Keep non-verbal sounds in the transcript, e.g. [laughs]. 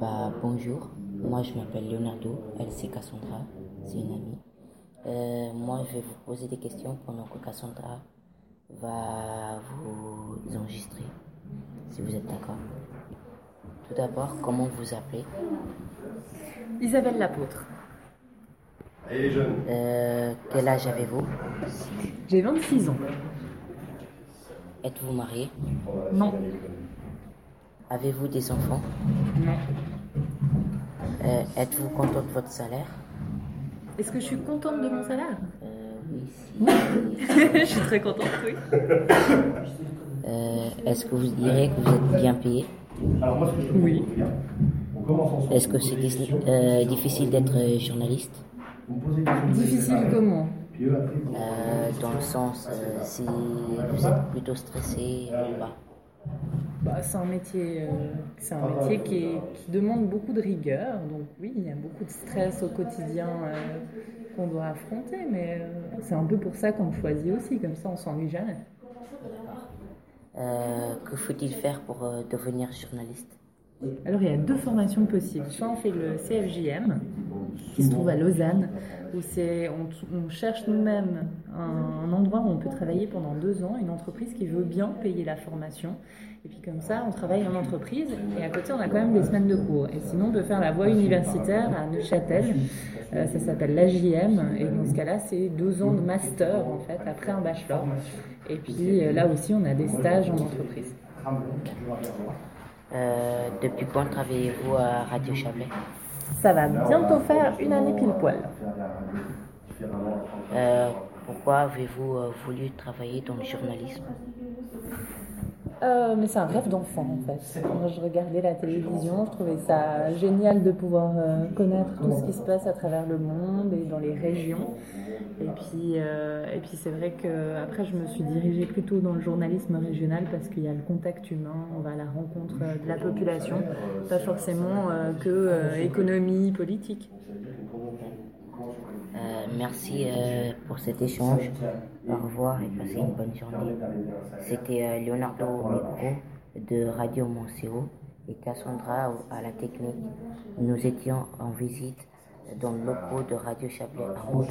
bah, bonjour, moi je m'appelle Leonardo, elle c'est Cassandra, c'est une amie. Euh, moi je vais vous poser des questions pendant que Cassandra va vous enregistrer, si vous êtes d'accord. Tout d'abord, comment vous appelez? Isabelle Lapôtre. Allez les jeunes. Euh, Quel âge avez-vous? J'ai 26 ans. Êtes-vous marié? Non. Avez-vous des enfants Non. Euh, Êtes-vous content de votre salaire Est-ce que je suis contente de mon salaire? Euh, Oui, si. [laughs] Je suis très contente, oui. Euh, Est-ce que vous direz que vous êtes bien payé? Alors moi ce que je Oui. Est-ce que c'est euh, difficile d'être journaliste? Difficile comment? Euh, Dans le sens, euh, si vous êtes plutôt stressé ou pas bah, C'est un métier, euh, c'est un métier qui, est- qui demande beaucoup de rigueur. Donc oui, il y a beaucoup de stress au quotidien euh, qu'on doit affronter. Mais euh, c'est un peu pour ça qu'on me choisit aussi. Comme ça, on s'ennuie jamais. Euh, Que faut-il faire pour euh, devenir journaliste? Alors, il y a deux formations possibles. Soit on fait le CFJM, qui se trouve à Lausanne, où on, cherche nous-mêmes un, un endroit où on peut travailler pendant deux ans, une entreprise qui veut bien payer la formation. Et puis comme ça, on travaille en entreprise et à côté, on a quand même des semaines de cours. Et sinon, on peut faire la voie universitaire à Neuchâtel. Euh, ça s'appelle l'AJM. Et dans ce cas-là, c'est deux ans de master, en fait, après un bachelor. Et puis euh, là aussi, on a des stages en entreprise. Euh, Depuis quand travaillez-vous à Radio Chablais Ça va bientôt faire une année pile poil. Euh, Pourquoi avez-vous euh, voulu travailler dans le journalisme? Euh, mais c'est un rêve d'enfant en fait. Quand je regardais la télévision, je trouvais ça génial de pouvoir euh, connaître tout ce qui se passe à travers le monde et dans les régions. Et puis, euh, et puis c'est vrai que après je me suis dirigée plutôt dans le journalisme régional parce qu'il y a le contact humain, on va à la rencontre de la population, pas forcément que économie, politique. Euh, Merci euh, pour cet échange. Au revoir et passez une bonne journée. C'était euh, Leonardo au micro de Radio Montséo et Cassandra à la technique. Nous étions en visite dans le locaux de Radio Chablais à Montreux.